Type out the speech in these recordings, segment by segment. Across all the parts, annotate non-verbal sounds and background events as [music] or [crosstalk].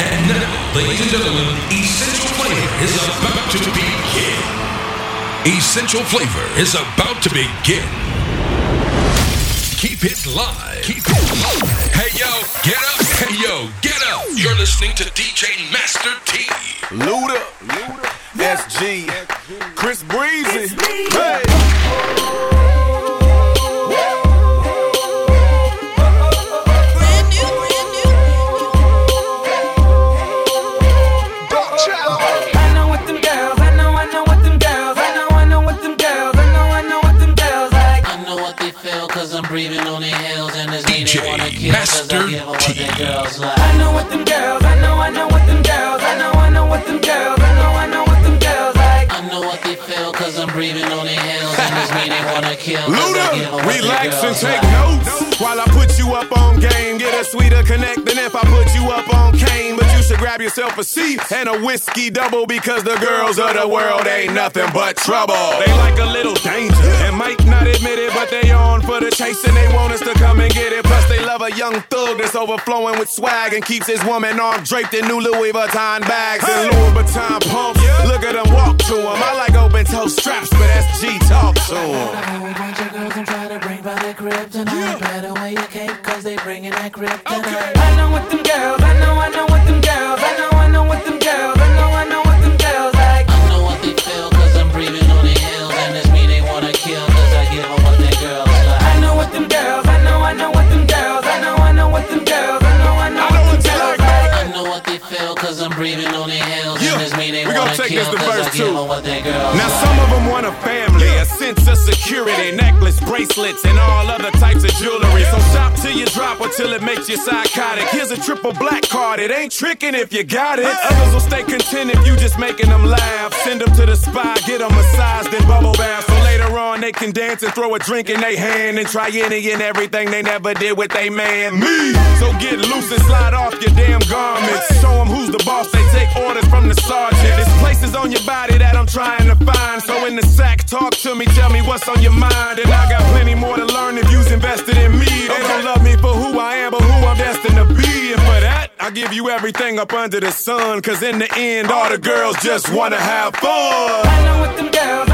And now, ladies and gentlemen, Essential Flavor is about to begin. Essential Flavor is about to begin. Keep it live. Keep it live. Hey yo, get up. Hey yo, get up. You're listening to DJ Master T. Luda, Luda. SG, Chris Breezy. Hey. Give 'em what T. their girls like. I know what them girls, I know, I know what them girls, I know, I know what them girls, I know, I know what them girls like. I know what they feel cause I'm breathing on their heels and this mean they wanna kill cause I Luda, relax and take notes while I put you up on game. Get a sweeter connect than if I put you up on cane. But you should grab yourself a seat and a whiskey double because the girls of the world ain't nothing but trouble. They like a little danger and might not admit it, but they on for the chase and they want us to come and get it. Plus they love a young thug that's overflowing with swag and keeps his woman arm draped in new Louis Vuitton bags and Louis Vuitton pumps. Look at them walk to him. I like open toe straps, but SG talk to him. A whole bunch of girls and try to bring by their kryptonite. Better wear your cape cause they bringing that kryptonite. I know what them girls, I know, I know to cause I verse give two. 'em what their girls Now some of them want a family, a sense of security, necklace, bracelets, and all other types of jewelry. So shop till you drop or till it makes you psychotic. Here's a triple black card, it ain't tricking if you got it. Others will stay content if you just making them laugh. Send them to the spa, get them massaged then bubble bath. Later on they can dance and throw a drink in their hand and try any and everything they never did with they man. Me! So get loose and slide off your damn garments. Show them who's the boss, they take orders from the sergeant. There's places on your body that I'm trying to find. So in the sack, talk to me, tell me what's on your mind. And I got plenty more to learn if you's invested in me. They don't love me for who I am, but who I'm destined to be. And for that, I give you everything up under the sun. Cause in the end, all the girls just wanna have fun. I know what them girls,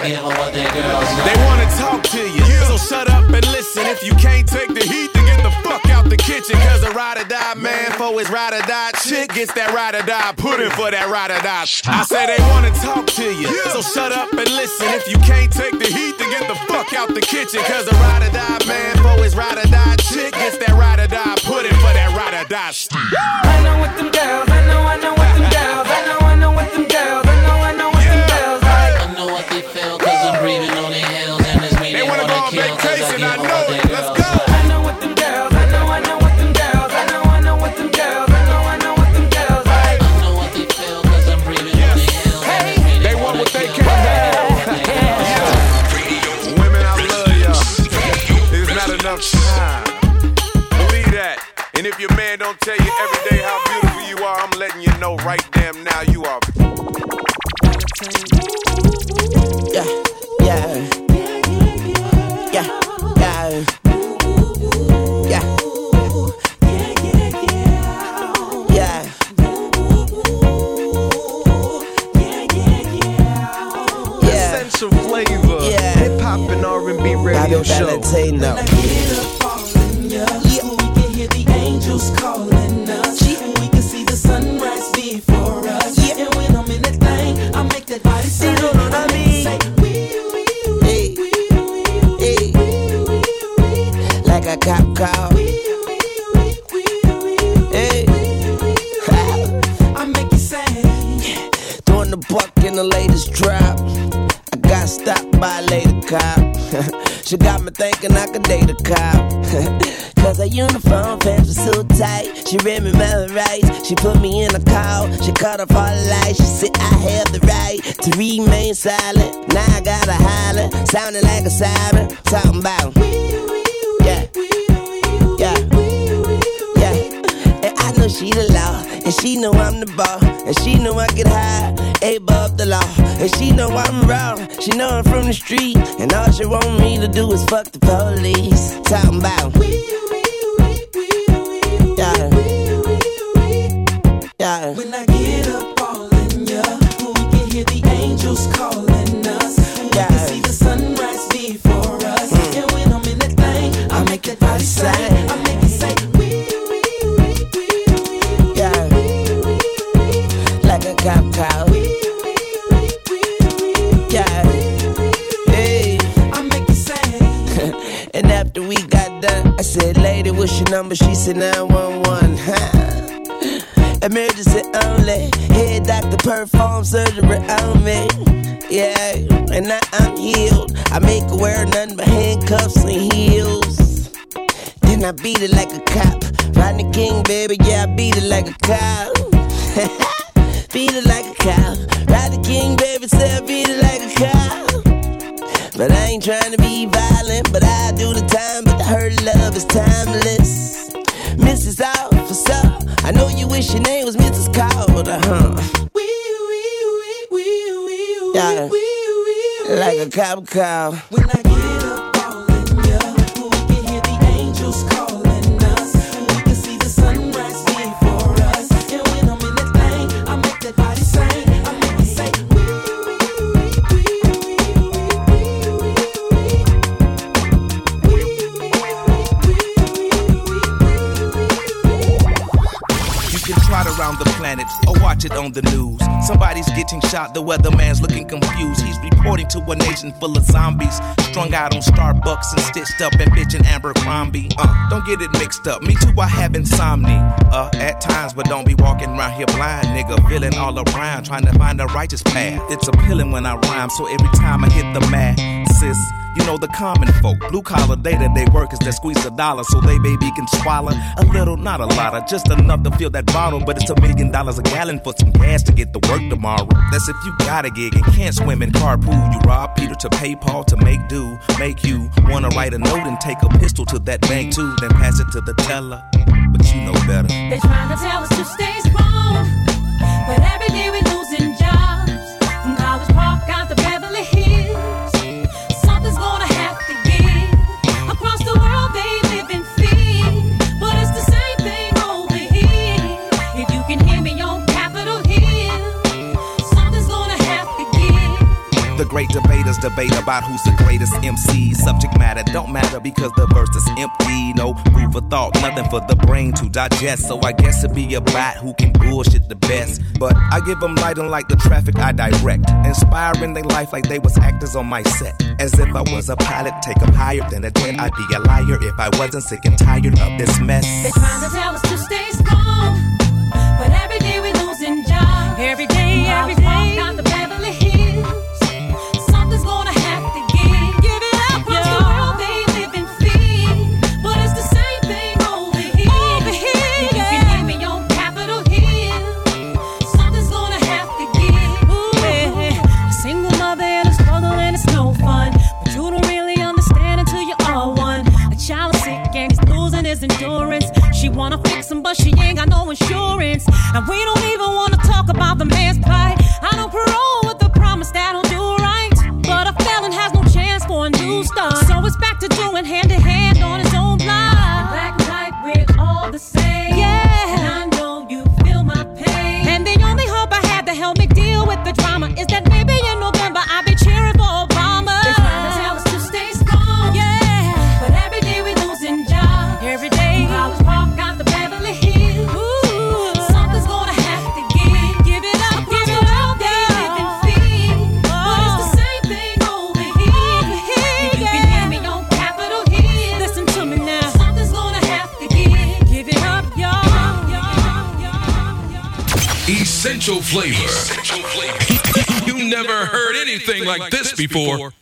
kill cause I give 'em what their girls They wanna talk to you, so shut up and listen. If you can't take the heat, then get the fuck out the kitchen. Cause a ride or die man for his ride or die chick gets that ride or die pudding for that ride or die. I say they wanna talk to you, so shut up and listen. If you can't take the heat, then get the fuck out the kitchen. Cause a ride or die man for his ride or die chick gets that ride or die pudding for that ride or die. I know what them all she want me to do is fuck the police. Talking about. Yeah. Yeah. when I get up all in ya, we can hear the angels calling said, 911. Huh. Emergency only. Head doctor perform surgery on me. Yeah, and now I'm healed. I make her wear nothing but handcuffs and heels. Then I beat it like a cop. Rodney King, baby, yeah, I beat it like a cop. [laughs] beat it like wee. Like a cop. When I get up all in ya, we can hear the angels calling us. We can see the sunrise before us. And when I'm in that thing, I make that body sing. I make it say, wee, wee, wee, wee, wee, wee, wee. You can trot around the planet or watch it on the news. Somebody's getting shot, the weatherman's a nation full of zombies, strung out on Starbucks and stitched up and bitchin' Abercrombie. Uh, don't get it mixed up. Me too, I have insomnia. Uh, at times, but don't be walking around here blind, nigga. Feeling all around, trying to find the righteous path. It's appealing when I rhyme, so every time I hit the mat, sis. You know the common folk, blue collar day to day workers that squeeze a dollar so they baby can swallow a little, not a lot of just enough to fill that bottle. But it's a million dollars a gallon for some gas to get to work tomorrow. That's if you got a gig and can't swim in carpool. You rob Peter to pay Paul to make do, make you wanna write a note and take a pistol to that bank too, then pass it to the teller. But you know better. They trying to tell us to stay great debaters debate about who's the greatest MC. Subject matter don't matter because the verse is empty. No food for thought, nothing for the brain to digest. So I guess it'd be a bot who can bullshit the best. But I give them light and like the traffic I direct. Inspiring their life like they was actors on my set. As if I was a pilot, take them higher than a jet. I'd be a liar if I wasn't sick and tired of this mess. They trying to tell us to stay strong, but every day we losing jobs. Every day, every day. And we don't even wanna talk about the man's plight. I don't parole with the promise that I'll do right. But a felon has no chance for a new start. So it's back to doing hand in hand Before.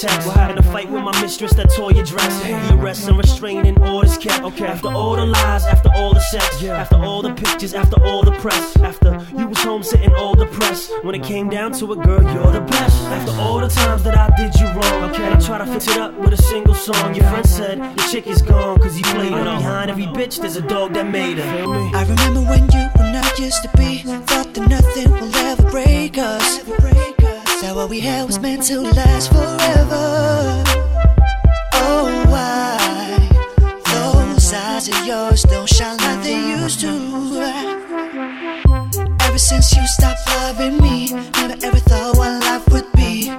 text. Had a fight with my mistress that tore your dress. The arrest and restraining orders kept. Okay. After all the lies, after all the sex, yeah. after all the pictures, after all the press, after you was home sitting all depressed. When it came down to it, girl, you're the best. After all the times that I did you wrong, okay. I try to fix it up with a single song. Your friend said your chick is gone cause you played her. Behind every bitch, there's a dog that made her. I remember when you and I used to be, thought that nothing will ever break us that what we had was meant to last forever. Oh, why those eyes of yours don't shine like they used to? Ever since you stopped loving me, never ever thought what life would be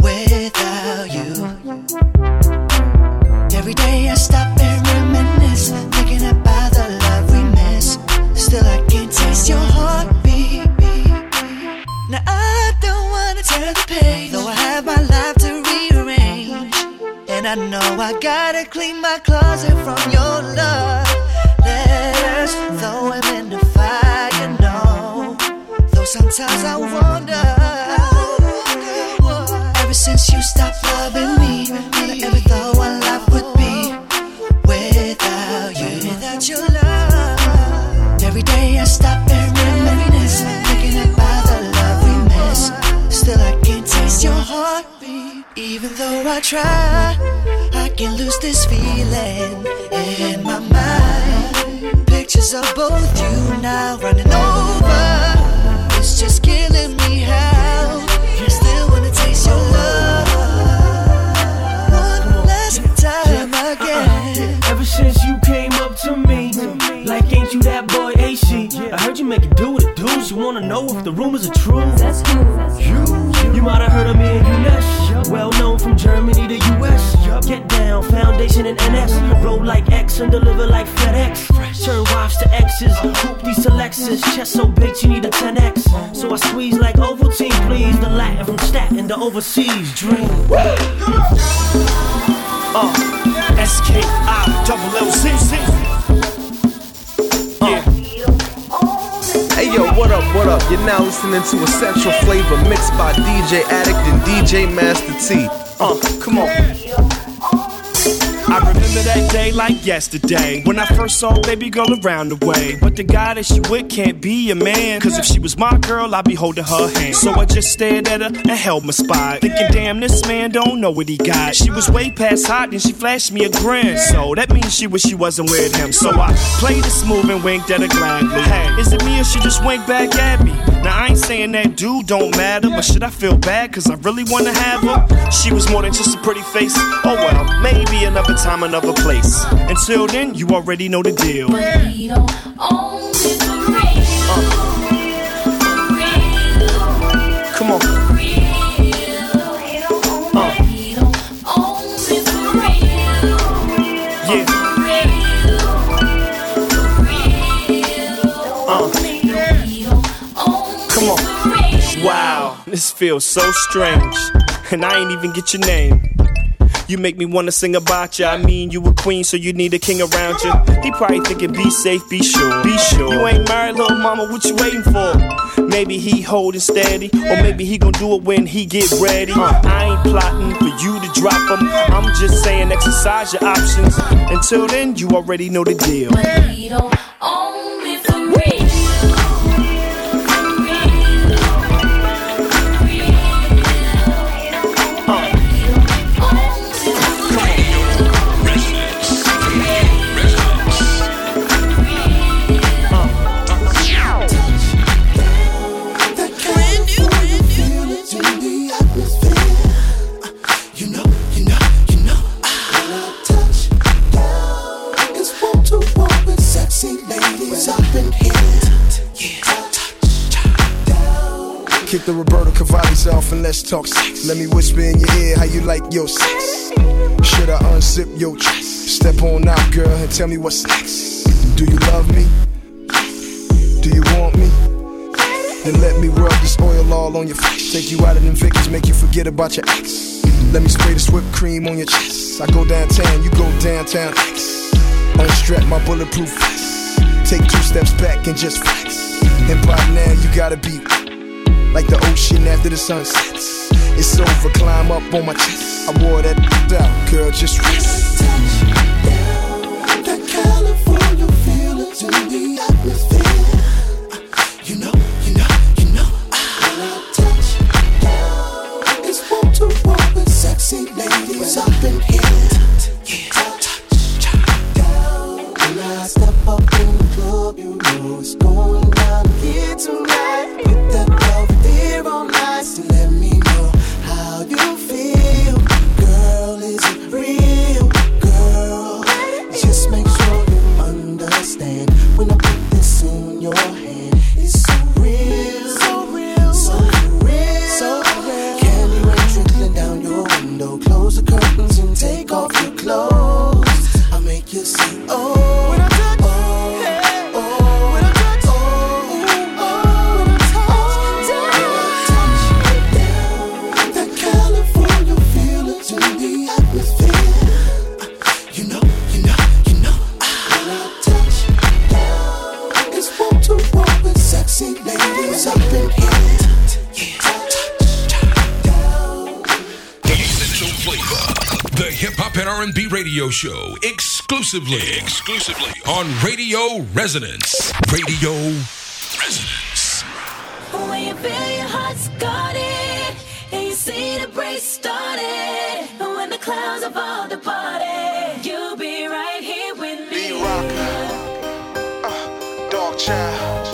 without. And I know I gotta clean my closet from your love letters. Though I'm in the fire, you know. Though sometimes I wonder. Ever since you stopped loving Even though I try, I can lose this feeling in my mind. Pictures of both you now running over. It's just killing me how you still wanna taste your love. One last time again. Uh-uh. Ever since you came up to me, like ain't you that boy, ain't she? I heard you make a do with the dudes. You wanna know if the rumors are true? That's. You, you might have heard of me and you not. Well known from Germany to US. Get down, foundation and NS. Roll like X and deliver like FedEx. Turn wives to X's, hoop these to Lexus. Chest so big she need a 10X. So I squeeze like Ovaltine, please. The Latin from Staten to overseas. Dream. Uh, S-K-I double L-C-C. Yeah. Yo, what up, what up? You're now listening to Essential Flavor mixed by DJ Addict and DJ Master T. Uh, come on. I remember that day like yesterday when I first saw baby girl around the way. But the guy that she with can't be a man. Cause if she was my girl, I'd be holding her hand. So I just stared at her and held my spot. Thinking, damn, this man don't know what he got. She was way past hot and she flashed me a grin. So that means she wish she wasn't with him. So I played it smooth and winked at her gladly. Hey, is it me or she just winked back at me? Now I ain't saying that dude don't matter, but should I feel bad? Cause I really wanna have her? She was more than just a pretty face. Oh well, maybe another time, another place. Until then, you already know the deal. Come on. Uh. Uh. Come on. Wow, this feels so strange. And I ain't even get your name. You make me wanna sing about ya. I mean, you a queen, so you need a king around ya. He probably thinking, be safe, be sure, be sure. You ain't married, little mama, what you waiting for? Maybe he holding steady, or maybe he gon' do it when he get ready. I ain't plotting for you to drop him. I'm just saying, exercise your options. Until then, you already know the deal. Talk sex. Let me whisper in your ear how you like your sex. Should I unzip your chest? Step on out, girl, and tell me what's next. Do you love me? Do you want me? Then let me rub this oil all on your face. Take you out of them Vickers, make you forget about your ex. Let me spray this whipped cream on your chest. I go downtown, you go downtown X. Unstrap my bulletproof vest. Take two steps back and just flex. And by now you gotta be like the ocean after the sun sets. It's over, climb up on my chest. I wore that out, girl, just rest. That California feeling to the atmosphere. exclusively, exclusively on Radio Resonance. Radio Resonance. When you feel your heart's it, and you see the break started, and when the clouds have all departed, you'll be right here with me. B-Rock, uh, Dog Child,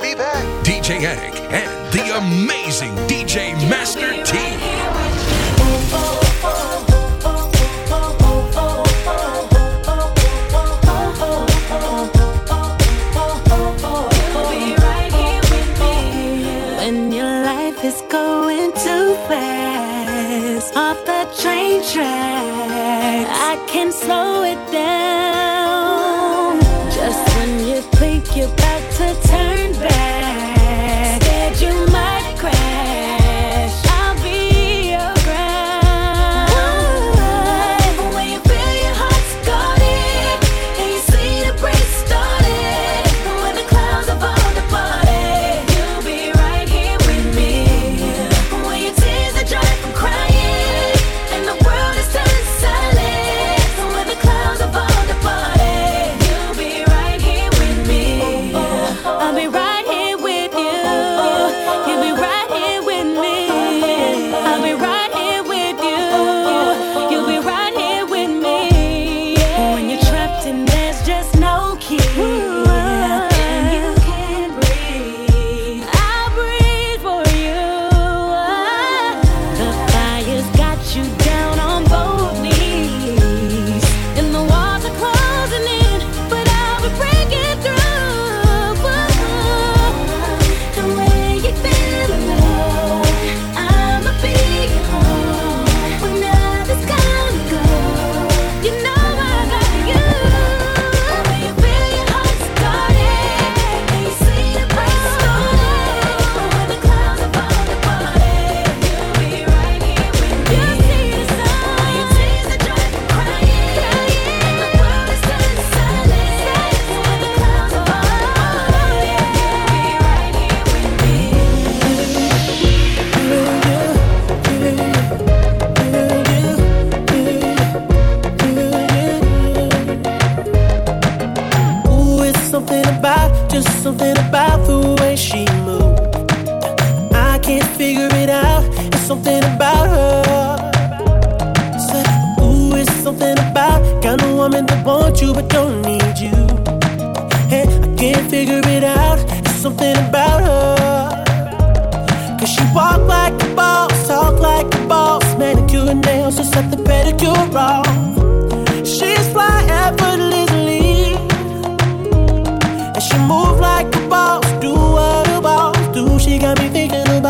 be back. DJ Attic and the amazing DJ Master T.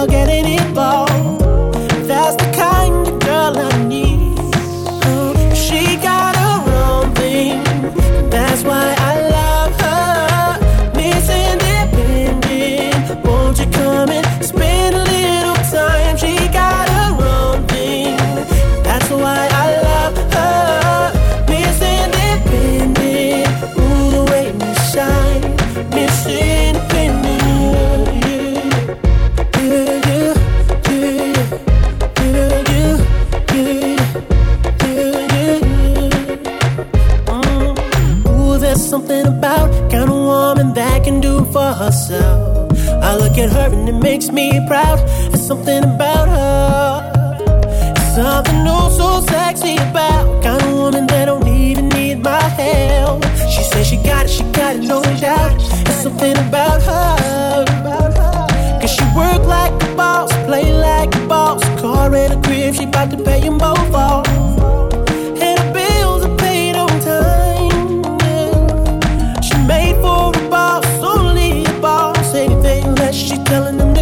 about getting it, but myself. I look at her and it makes me proud. There's something about her. It's something oh so sexy about kind of woman that don't even need my help. She says she got it, she got it, no doubt. There's something about her. Cause she work like a boss, play like a boss. Car and a crib, she bout to pay them both off. telling them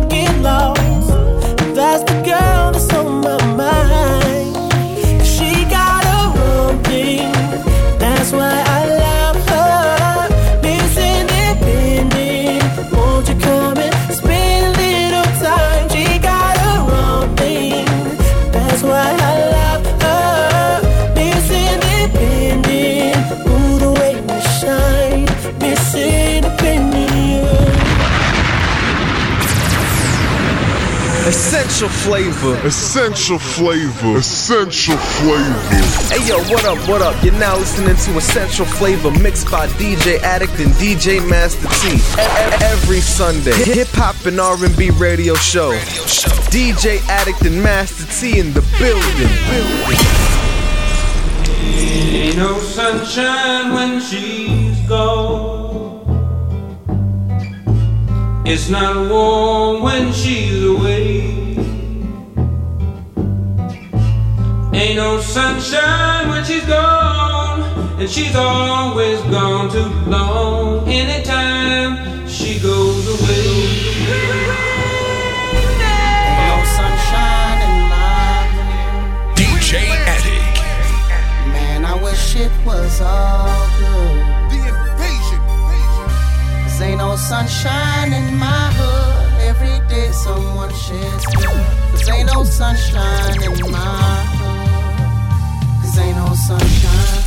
Essential flavor. Essential flavor. Essential flavor. Hey yo, what up, what up? You're now listening to Essential Flavor mixed by DJ Addict and DJ Master T. Every Sunday, hip hop and R&B radio show. DJ Addict and Master T in the building. Ain't no sunshine when she's gone. It's not warm when she's away. Ain't no sunshine when she's gone, and she's always gone too long. Anytime she goes away. No sunshine in my DJ Addict. Man, I wish it was all good. The invasion. Cause ain't no sunshine in my hood. Every day someone sheds blood. Cause ain't no sunshine in my hood. Cause ain't no sunshine.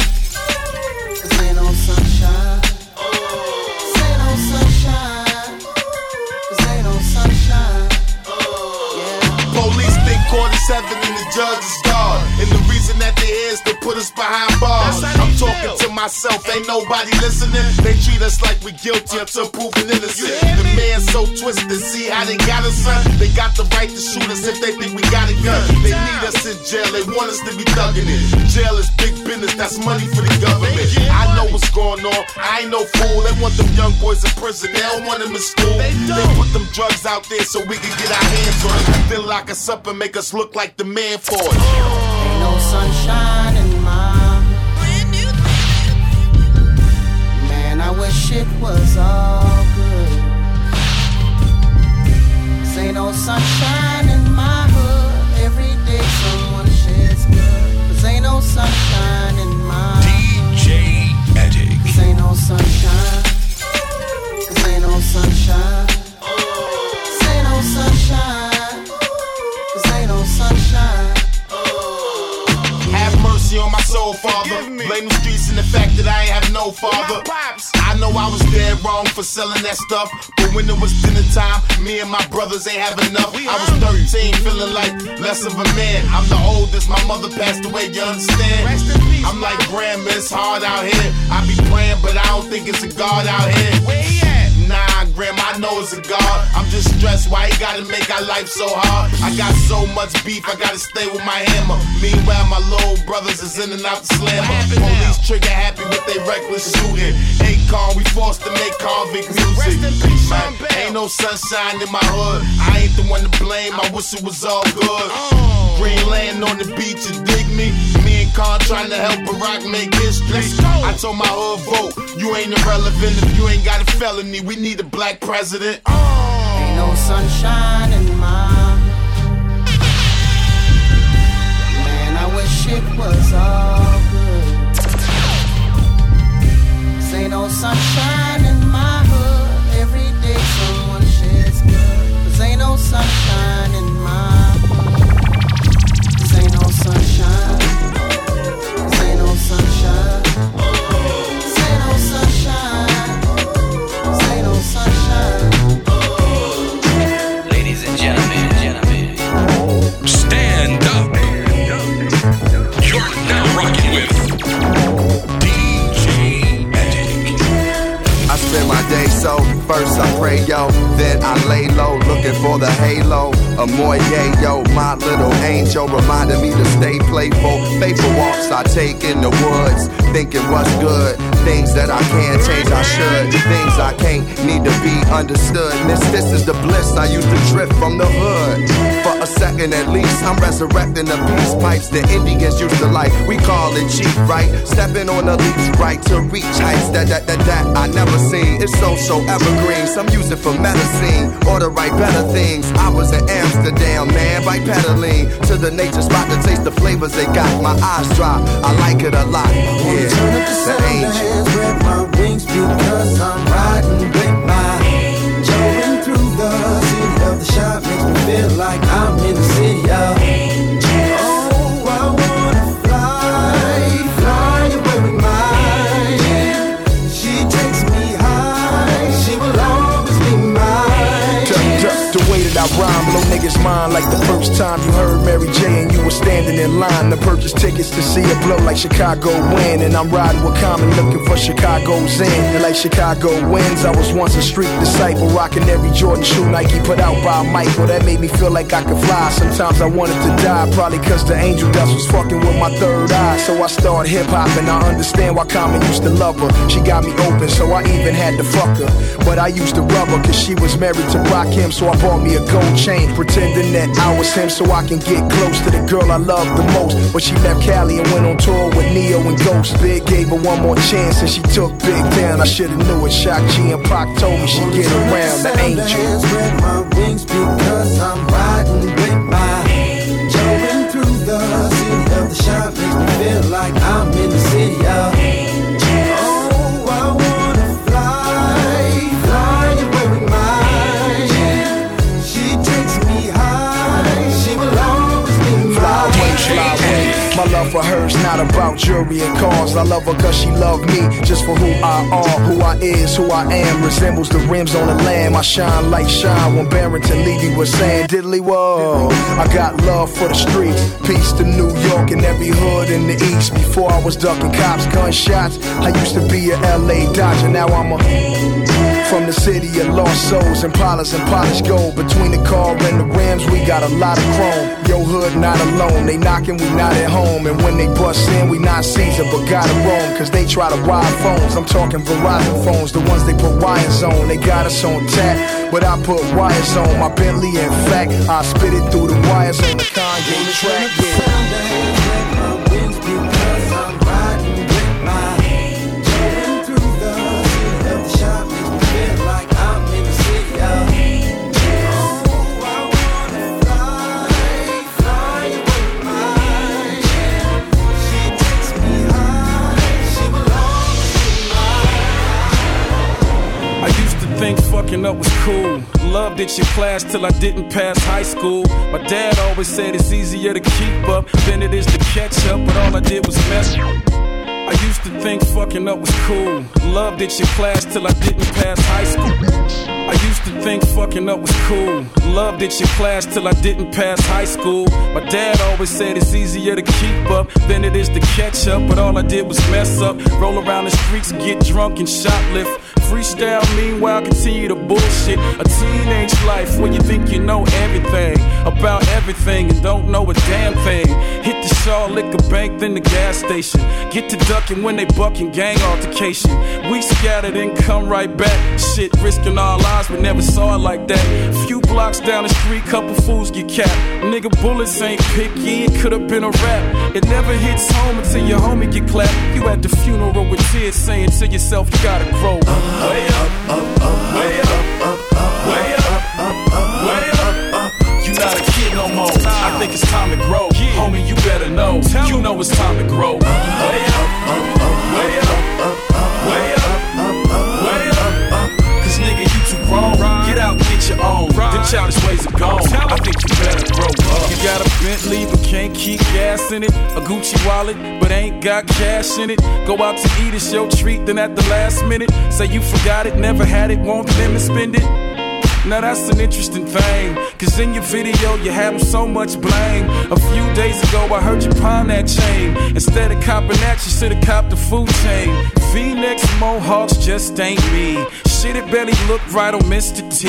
Cause ain't no sunshine. Cause ain't no sunshine. Cause ain't no sunshine. Police think quarter seven and the judge is God. Reason that they here is to put us behind bars. I'm talking to myself, ain't nobody listening. They treat us like we guilty until proven innocent. The man's so twisted, see how they got us, son? They got the right to shoot us if they think we got a gun. They need us in jail, they want us to be thugging it. Jail is big business, that's money for the government. I know what's going on, I ain't no fool. They want them young boys in prison, they don't want them in school. They put them drugs out there so we can get our hands on it. Then lock us up and make us look like the man for it. Sunshine in my Man, I wish it was all good. Cause ain't no sunshine in my for selling that stuff, but when it was dinner time, me and my brothers ain't have enough. I was 13, feeling like less of a man. I'm the oldest, my mother passed away, you understand? I'm like grandma, it's hard out here. I be praying, but I don't think it's a God out here. Where he at? Nah, grandma, I know it's a God. I'm just stressed why he gotta make our life so hard. I got so much beef, I gotta stay with my hammer. Meanwhile, my little brothers is in and out the slammer. Police trigger happy with they reckless shooting. Akon, we forced to make convict music. Man, ain't no sunshine in my hood. I ain't the one to blame. I wish it was all good. Green land on the beach, you dig me? Me and trying to help Barack make history. I told my hood vote, you ain't irrelevant if you ain't got a felony. We need a black president. Oh. Ain't no sunshine in my Man, I wish it was all good. Cause ain't no sunshine in my hood. Every day someone sheds blood. Cause ain't no sunshine spend my day so first I pray yo, then I lay low looking for the halo. A more yo, my little angel reminding me to stay playful. Faithful walks I take in the woods, thinking what's good. Things that I can't change, I should. Things I can't need to be understood. This, this is the bliss I used to drift from the hood. For a second at least, I'm resurrecting the peace pipes the Indians used to like. We call it cheap, right? Stepping on the leash, right to reach heights that that that that I never seen. It's so so evergreen. Some use it for medicine or to write better things. I was in Amsterdam, man, by pedaling to the nature spot to taste the flavors they got. My eyes drop. I like it a lot. Yeah, the angel. Spread my wings because I'm riding with my Jolting through the city of the shop makes me feel like I'm in the city of Oh, I wanna fly, fly away with mine She takes me high, she will way that I rhyme, niggas mind like the first time you heard Mary J were standing in line to purchase tickets to see a blow like Chicago win. And I'm riding with Common looking for Chicago's in. And like Chicago wins, I was once a street disciple, rocking every Jordan shoe Nike put out by Michael. That made me feel like I could fly. Sometimes I wanted to die, probably cause the angel dust was fucking with my third eye. So I started hip hop and I understand why Common used to love her. She got me open, so I even had to fuck her. But I used to rub her cause she was married to Rakim, so I bought me a gold chain, pretending that I was him so I can get close to the girl I love the most. But she left Cali and went on tour with Neo and Ghost. Big gave her one more chance and she took Big down. I should've knew it. Shock G and Pac told me she'd get around the angel. Spread my wings because I'm riding with love not about jewelry and cars. I love her cause she loved me just for who I are. Who I is, who I am, resembles the rims on the lamb. I shine like shine when Barrington Levy was saying, Diddly whoa. I got love for the streets. Peace to New York and every hood in the east. Before I was ducking cops, gunshots. I used to be a LA Dodger, now I'm a. From the city of lost souls, Impalas and polished gold. Between the car and the rims, we got a lot of chrome. Yo, hood not alone. They knocking, we not at home. And when they bust in, we not Caesar, but gotta roam. Cause they try to wire phones. I'm talking Verizon phones, the ones they put wires on. They got us on tap, but I put wires on my Bentley. In fact, I spit it through the wires on the Kanye track. Yeah. Up was cool. Loved it your class till I didn't pass high school. My dad always said it's easier to keep up than it is to catch up, but all I did was mess. I used to think fucking up was cool. Loved it your class till I didn't pass high school. I used to think fucking up was cool. Loved it your class till I didn't pass high school. My dad always said it's easier to keep up than it is to catch up, but all I did was mess up. Roll around the streets, get drunk and shoplift. Freestyle, meanwhile, continue to bullshit. A teenage life where you think you know everything about everything and don't know a damn thing. Hit the Shaw Liquor Bank, then the gas station. Get to ducking when they bucking gang altercation. We scattered and come right back. Shit, risking our lives, we never saw it like that. Few blocks down the street, couple fools get capped. Nigga, bullets ain't picky, it could've been a rap. It never hits home until your homie get clapped. You at the funeral with tears saying to yourself, you gotta grow. Way up, up, up, way up, up, no more. I think it's time to grow. Homie, you better know. You know it's time to grow. Way up, up, up, way up, up, up, way up, way up. Cause nigga, you too grown. Get out, get your own. Them childish ways are gone. I think you better grow up. You got a Bentley, but can't keep gas in it. A Gucci wallet, but ain't got cash in it. Go out to eat, it's your treat, then at the last minute, say you forgot it, never had it, them to spend it. Now that's an interesting thing. Cause in your video, you have so much blame. A few days ago, I heard you pawn that chain. Instead of copping that, you should've copped the food chain. V-necks mohawks just ain't me. Shit, it barely look right on Mr. T.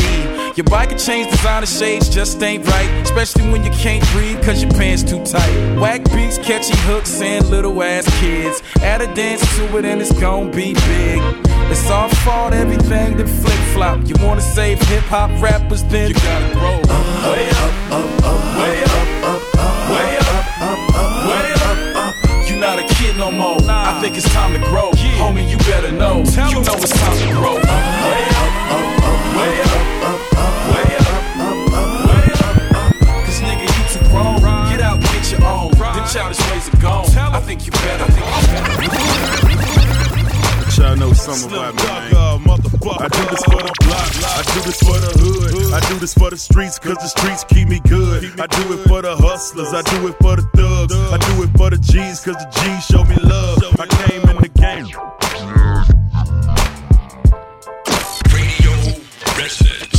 Your bike and chains, designer shades just ain't right. Especially when you can't breathe cause your pants too tight. Whack beats, catchy hooks, and little ass kids. Add a dance to it and it's gon' be big. It's our fault, everything that flip flop. You wanna save hip hop rappers, then you gotta grow. Way up, up, up, way up, up, up, way up, up, up, way up, up. You not a kid no more. I think it's time to grow. Homie, you better know. You know it's time to grow. Way up, up, up, way up, up, up, way up, up, up, way up, up. Cause nigga, you too grown. Get out, get your own. Them childish ways are gone. I think you better. I think you better. Y'all know something about me. I do this for the block, I do this for the hood, I do this for the streets, cause the streets keep me good. I do it for the hustlers, I do it for the thugs, I do it for the G's, cause the G's show me love. I came in the game. Radio residents.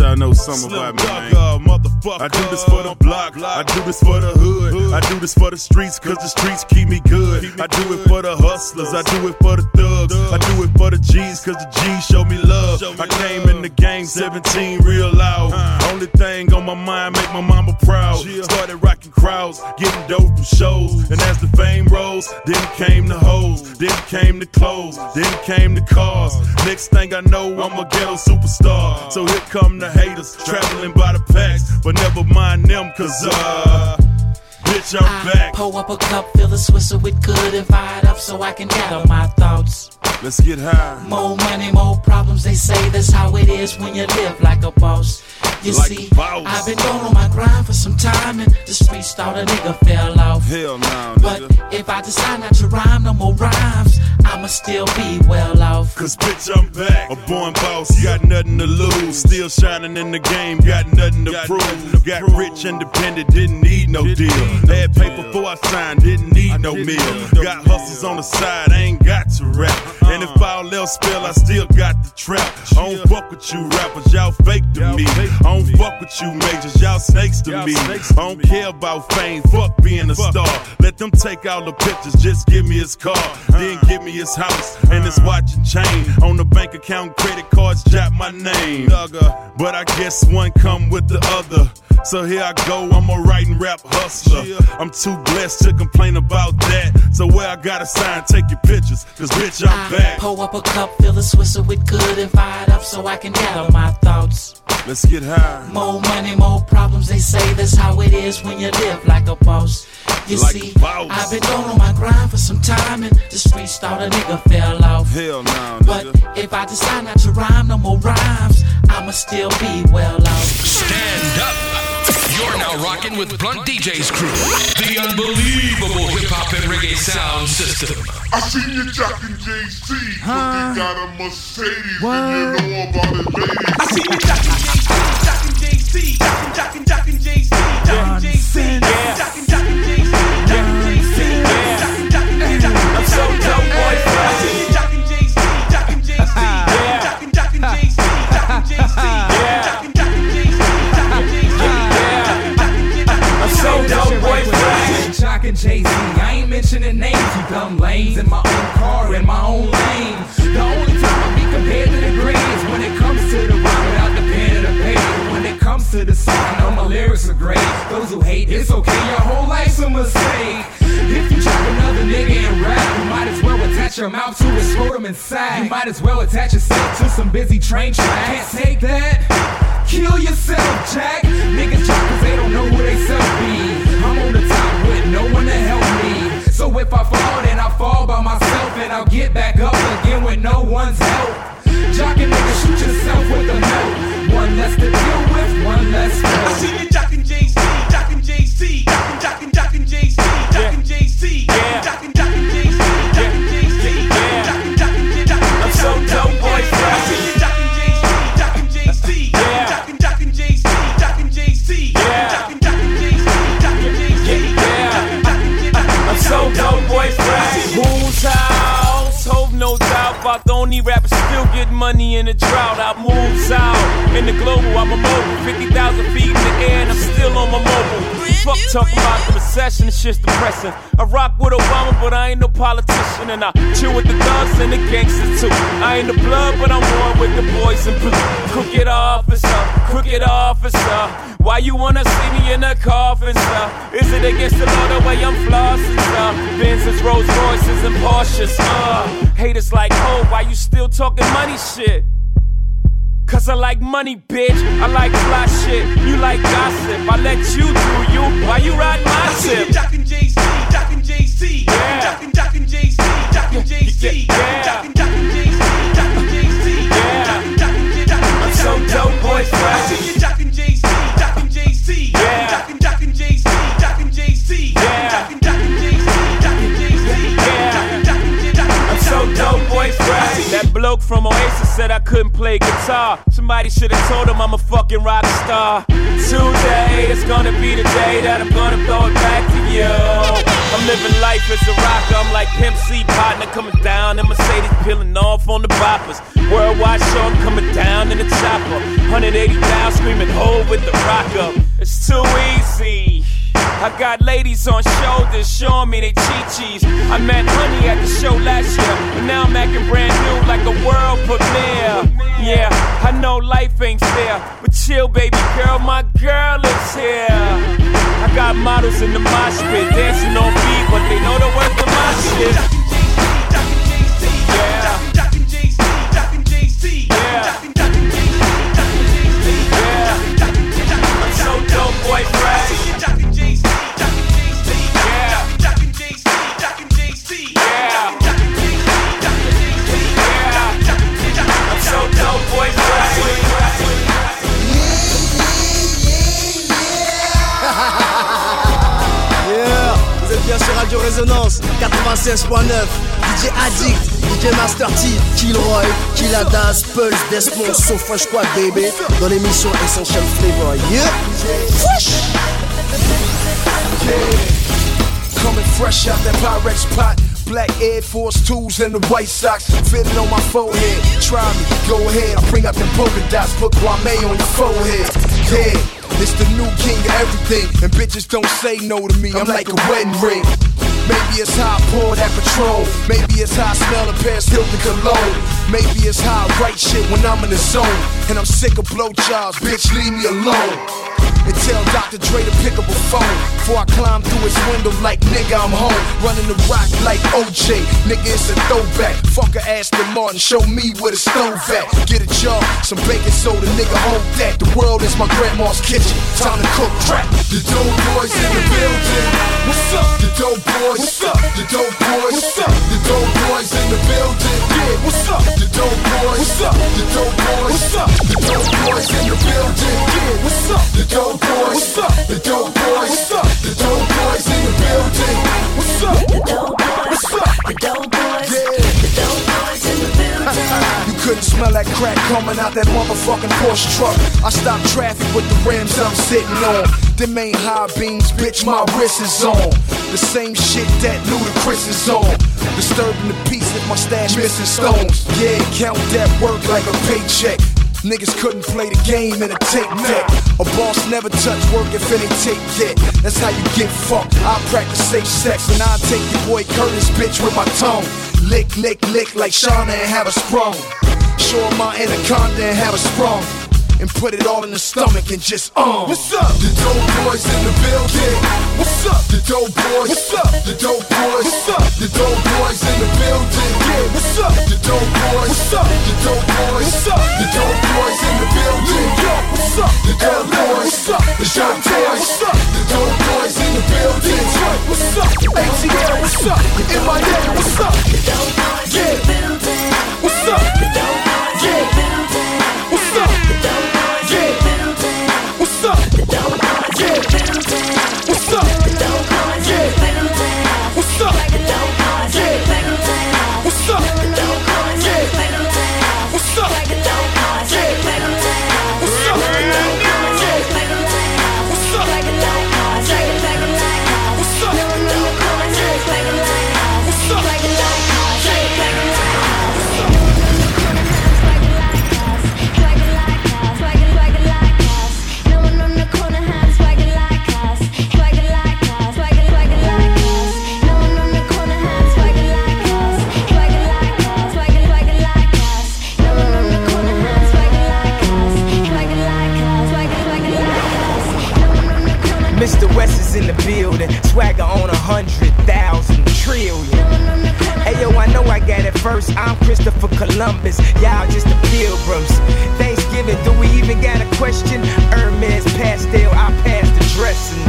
Radio residents. But y'all know something about me, man. I do this for the block, I do this for the hood, I do this for the streets, cause the streets keep me good. I do it for the hustlers, I do it for the thugs, I do it for the G's, cause the G's show me love. I came in the game 17 real loud. Only thing on my mind make my mama proud. Started rocking crowds, getting dope from shows. And as the fame rose, then came the hoes, then came the clothes, then came the cars. Next thing I know, I'm a ghetto superstar. So here come the haters, traveling by the packs. But never mind them, cause uh, bitch, I'm back. Pull up a cup, fill the Swisser with good and fired up so I can gather my thoughts. Let's get high. More money, more problems, they say that's how it is when you live like a boss. You Like see, boss. I've been going on my grind for some time and the streets thought a nigga fell off. Hell no, But if I decide not to rhyme no more rhymes, I'ma still be well off. Cause bitch, I'm back. A born boss, got nothing to lose. Still shining in the game, got nothing to prove. Got rich, independent, didn't need no deal. Had paper before I signed, didn't need no meal. Got hustles on the side, ain't got to rap. And if all else fail, I still got the trap. I don't fuck with you rappers, y'all fake to me. I don't fuck with you majors, y'all snakes to me. I don't care about fame, fuck being a star. Let them take all the pictures, just give me his car. Then give me his house and his watch and chain. On the bank account, credit cards, jot my name. But I guess one come with the other. So here I go, I'm a writing rap hustler. I'm too blessed to complain about that. So where I gotta sign, take your pictures, cause bitch, I'm back. Pull up a cup, fill the Swisser with good and fired up so I can gather my thoughts. Let's get high. More money, more problems, they say that's how it is when you live like a boss. You Like see, boss. I've been going on my grind for some time and the streets thought a nigga fell off. Hell no, But if I decide not to rhyme no more rhymes, I'ma still be well off. Stand up. You're now rocking with Blunt DJ's crew, the unbelievable hip hop and reggae sound system. I seen you jocking JC, but they got a Mercedes, and you know about it, ladies. I seen you jocking JC, jocking, jocking, jocking JC, jocking JC, jocking, jocking JC, Jay Z. I ain't mentioning names, you dumb lanes. In my own car, in my own lane. The only time I be compared to the greatest when it comes to the rhyme without the pen and the paper. When it comes to the song, I know my lyrics are great. Those who hate, it's okay. Your whole life's a mistake. If you drop another nigga and rap, you might as well attach your mouth to his scrotum inside. You might as well attach yourself to some busy train tracks. Can't take that. Kill yourself, Jack. Niggas drop cause they don't know who they self be. I'm on the top no one to help me. So if I fall, then I fall by myself and I'll get back up again with no one's help. Jockin' nigga, shoot yourself with a note. One less to deal with, one less I see you jockin' JC, jockin' JC, jockin' jocking, jocking JC, jockin' JC, jocking, jocking JC, Talking about the recession, it's just depressing. I rock with Obama, but I ain't no politician, and I chill with the thugs and the gangsters too. I ain't the blood, but I'm one with the boys in blue. Crooked officer, crooked officer. Why you wanna see me in a coffin, sir? Is it against the law the way I'm flossing, sir? Benzes, Rolls Royces, and Porsches, uh. Haters like, oh, why you still talking money shit? Cause I like money, bitch. I like fly shit. You like gossip. I let you do you. Why you ride my I see you tip? jocking JC, JC, jocking JC, jocking JC, jocking JC, jocking JC, jocking, jocking. I'm so dope, boy, fresh. bloke from Oasis said I couldn't play guitar. Somebody should have told him I'm a fucking rock star. Today is gonna be the day that I'm gonna throw it back to you. I'm living life as a rocker. I'm like Pimp C partner coming down in Mercedes, peeling off on the boppers. Worldwide show, I'm coming down in the chopper. 180 down, screaming hold with the rock up. It's too easy. I got ladies on shoulders showing me they chi-chis. I met Honey at the show last year, but now I'm acting brand new like a world premiere. Yeah, I know life ain't fair, but chill, baby girl, my girl is here. I got models in the mosh pit dancing on beat, but they DJ Addict, DJ Master T, Killroy, Killadas, Pulse, Desmond, So Fresh Squad baby Dans l'émission Essential Flavor, yeah Fresh Coming fresh out that Pyrex pot. Black Air Force 2s and the White Sox fitting on my forehead. Try me, go ahead. I bring out the polka dots, put Kwame on your forehead. Yeah, it's the new king of everything, and bitches don't say no to me. I'm like a wedding ring. Maybe it's how I pour that patrol. Maybe it's how I smell a Paris Hilton cologne. Maybe it's how I write shit when I'm in the zone. And I'm sick of blowjobs, bitch, leave me alone. And tell Dr. Dre to pick up a phone Before I climb through his window like nigga I'm home Running the rock like OJ Nigga it's a throwback Fuck a Aston Martin Show me where the stove at Get a job Some baking soda Nigga hold that The world is my grandma's kitchen Time to cook crack The dope boys in the building What's up? The dope boys What's up? The dope boys What's up? The dope boys in the building Yeah What's up? The dope boys What's up? The dope boys What's up? The dope boys in the building Yeah What's up? The dope boys What's up? The dope boys What's up? The dope boys in the building What's up? The dope boys What's up? The dope boys Yeah The dope boys in the building [laughs] You couldn't smell that crack coming out that motherfucking Porsche truck I stopped traffic with the rims I'm sitting on Them ain't high beams, bitch, my wrist is on The same shit that Ludacris is on Disturbing the peace if my stash missing stones Yeah, count that work like a paycheck Niggas couldn't play the game in a tape deck. A boss never touch work if it ain't tape yet. That's how you get fucked. I practice safe sex and I take your boy Curtis bitch with my tongue. Lick, lick, lick like Shawnna and have a sprung. Show him my anaconda and have a sprung. And put it all in the stomach and just um. What's up? The dope boys in the building. What's up? The dope boys. What's up? The dope boys. What's up? The dope boys in the building. Yeah. What's up? The dope boys. What's up? The dope boys. What's up? The dope boys in the building. Yeah. What's up? The dope boys. What's up? The boys. What's up? The dope boys in the building. Detroit. What's up? ATL. What's up? In my name. What's up? The dope boys in the building. What's up? The dope boys in the building. What's up? In the building, swagger on a hundred thousand trillion. Hey yo, I know I got it first. I'm Christopher Columbus, y'all just the pilgrims. Thanksgiving, do we even got a question? Hermes pastel, I passed the dressing.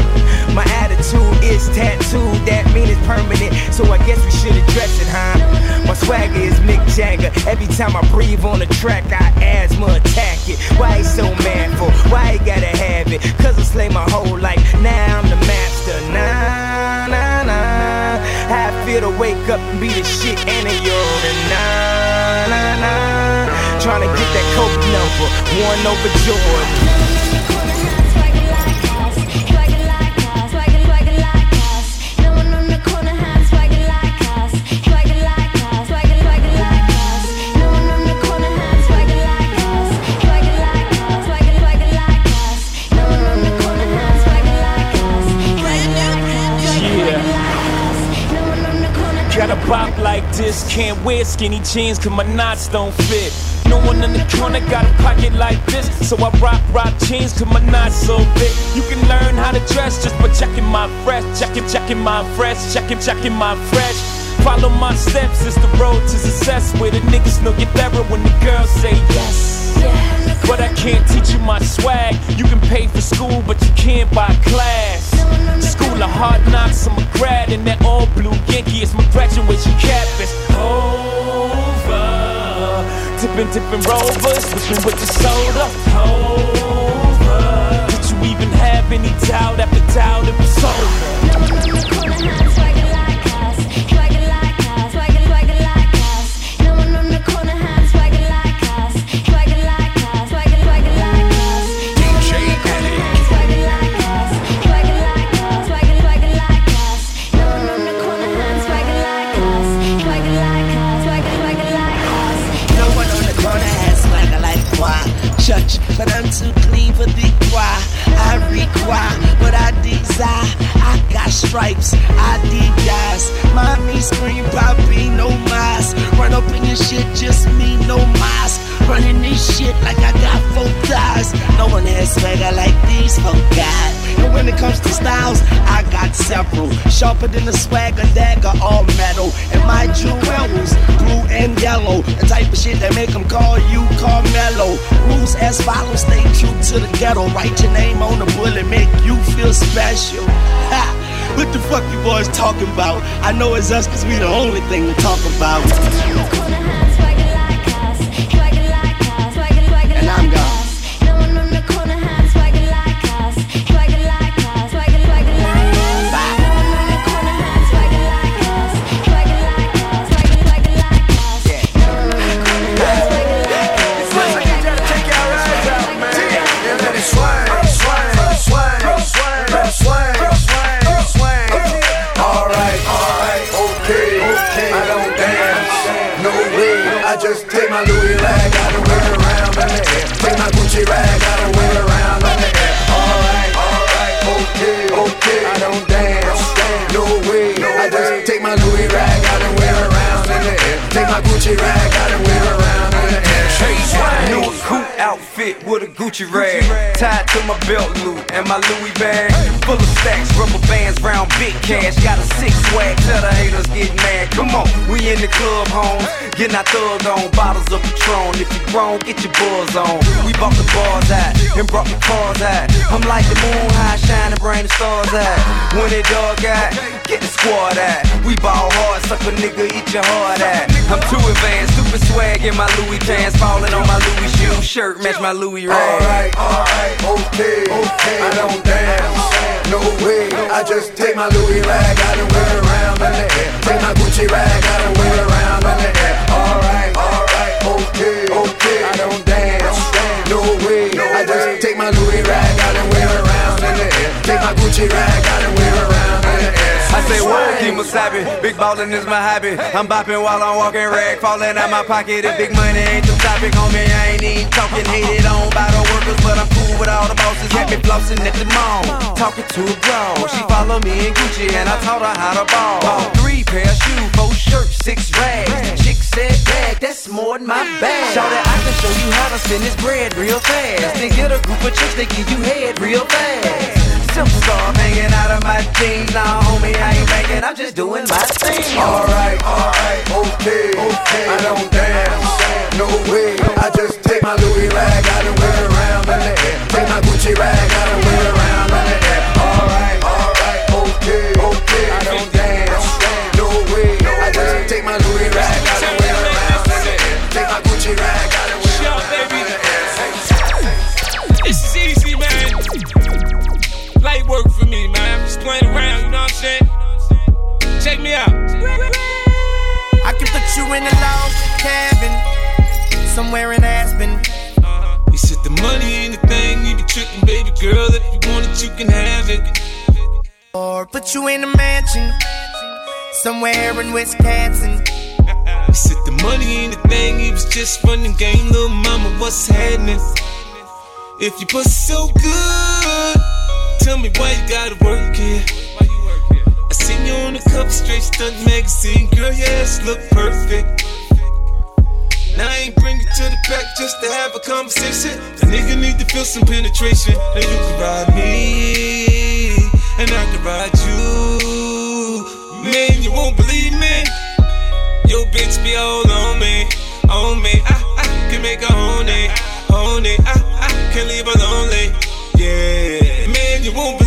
My attitude is tattooed, that mean it's permanent. So I guess we should address it, huh? My swagger is Mick Jagger. Every time I breathe on the track, I asthma attack it. Why he so manful? Why he gotta have it? Cause I slay my whole life. Now I'm the master. Nah, nah, nah. How I feel to wake up and be the shit and a urine. Nah, nah, nah. Trying to get that coke number. One over Jordan. This. Can't wear skinny jeans cause my knots don't fit. No one in the corner got a pocket like this. So I rock, rock jeans cause my knots so big. You can learn how to dress just by checking my fresh. Checking, checking my fresh. Checking, checking my fresh. Follow my steps, it's the road to success. Where the niggas know get better when the girls say yes. But I can't teach you my swag. You can pay for school, but you can't buy class. School of hard knocks, I'm a grad in that all blue Yankee. It's my graduation cap. It's over. Tipping, tipping rovers, whipping with the soda. Over. Did you even have any doubt after doubt? It was over. No stripes, I dig guys. Mommy scream, Poppy, no mask. Run up in your shit, just me, no mask. Running this shit like I got four thighs. No one has swagger like these folk got. And when it comes to styles, I got several. Sharper than the swagger dagger, all metal. And my jewels, blue and yellow. The type of shit that make them call you Carmelo. Rules as follows, stay true to the ghetto. Write your name on the bullet, make you feel special. Ha! What the fuck you boys talking about? I know it's us cause we the only thing to talk about. Gucci rag, wear it around outfit with a Gucci rag tied to my belt loop and my Louis bag full of stacks, rubber bands, round big cash. Got a six swag, tell the haters get mad. Come on, we in the club, home, getting our thug on, bottles of Patron. If you grown, get your buzz on. We bought the bars out and brought the cars out. I'm like the moon high, shining, bring the stars out. When it dog out, get the squad out. We ball hard, suck a nigga, eat your heart out. I'm too advanced, stupid swag in my Louis pants, falling on my Louis shoe shirt, match my Louis rag. Alright, alright, okay, okay. I don't dance, no way. I just take my Louis rag, I don't wear around in the air. Take my Gucci rag, I don't wear around in the air. Alright, Big ballin' is my hobby. I'm bopping while I'm walking rag, falling out my pocket. If big money ain't the topic, homie, I ain't even talking. Hated on by the workers, but I'm cool with all the bosses. Got me flossing at the mall, talking to a bro. She follow me in Gucci, and I taught her how to ball. Bought three pair of shoes, four shirts, six rags. Chick said, bag, that's more than my bag. Shout it, I can show you how to spend this bread real fast. Then get a group of chicks, they give you head real fast. Simple star hanging out of my jeans. Nah, homie, I ain't banking, I'm just doing my thing. Alright, alright, okay, okay. I don't dance, no way. I just take my Louis rag, I don't wear around in the air. Take my Gucci rag, I don't wear around in the air. Alright, alright, okay, okay. I don't dance, me out. I can put you in a log cabin somewhere in Aspen. You said the money ain't a thing, you be tricking, baby girl. If you want it, you can have it. Or put you in a mansion somewhere in Wisconsin. You said the money ain't a thing, it was just fun and game. Little mama, what's happening? If you pussy so good, tell me why you gotta work here. I seen you on the cover straight stunt magazine. Girl, your ass look perfect. Now I ain't bring you to the back just to have a conversation. A nigga need to feel some penetration. And you can ride me, and I can ride you. Man, you won't believe me. Yo, bitch be all on me, on me. I, I can make her own it. I, I can leave her lonely. Yeah, man, you won't.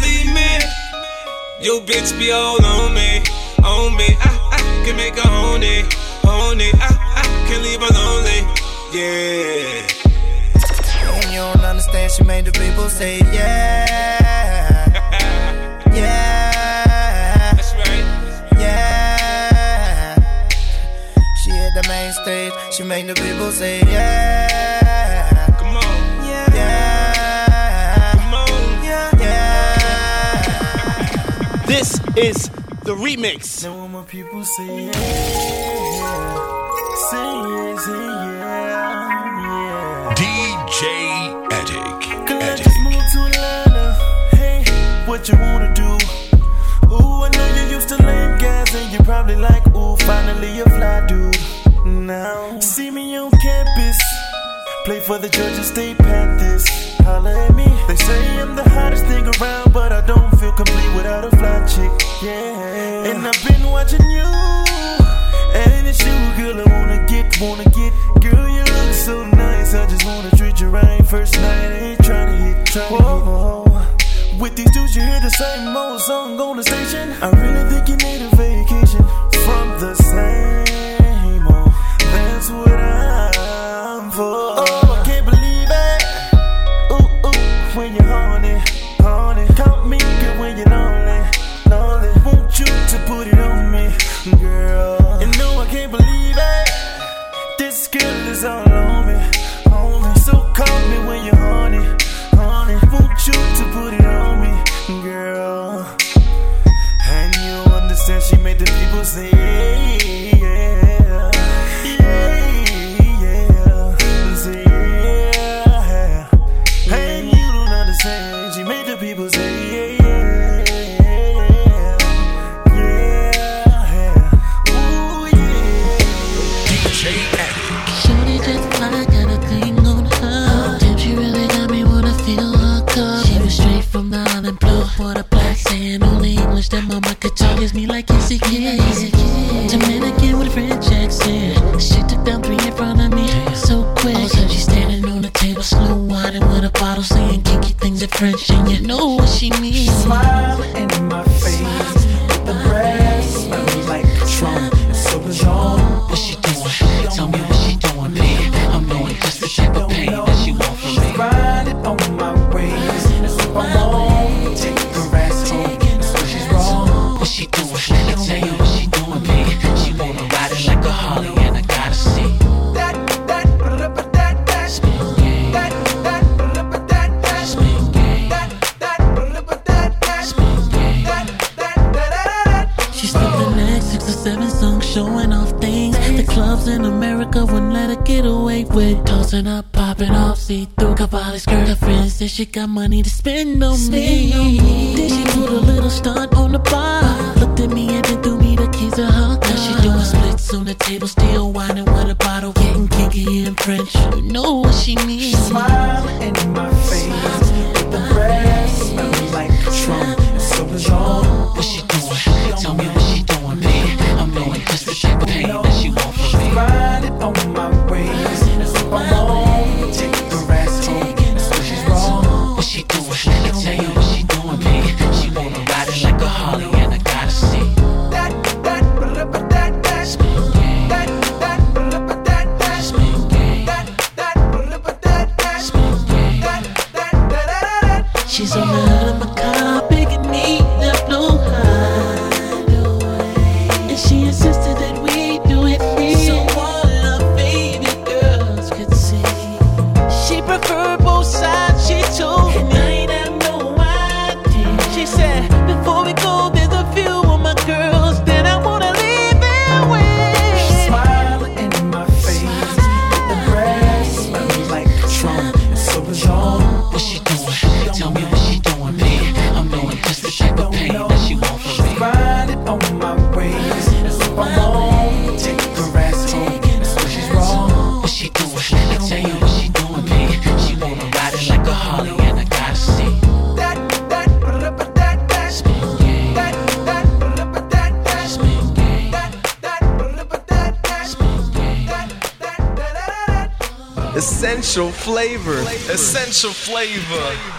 Yo, bitch be all on me, on me. I, I can make her own it, own it. I, I can leave her lonely. Yeah. And you don't understand, she made the people say, yeah. yeah. That's right. Yeah. She hit the main stage, she made the people say, yeah. This is the remix. Now when my people say, yeah. Say, yeah, say, yeah. Yeah. DJ Addict. Girl, I just moved to Atlanta. Hey, what you wanna do? Ooh, I know you used to lame gas and you probably like, ooh, finally a fly dude. Now, see me on campus, play for the Georgia State Panthers. Holla at me. They say I'm the hottest thing around, but I don't feel complete without a fly chick. Yeah, and I've been watching you. And it's you, girl, I wanna get, wanna get. Girl, you look so nice, I just wanna treat you right. First night, I ain't tryna hit, tryna hit. With these dudes, you hear the same old song on the station. I really think you need a get away with tossing up, popping off, see through Cavalli skirt. Her friends said she got money to spend on me. Then she put a little stunt on the bar. Looked at me and then threw me the keys of her car. Now she doing splits on the table, still whining with a bottle, getting kinky in French. You know what she means. Smiling flavor. Essential flavor.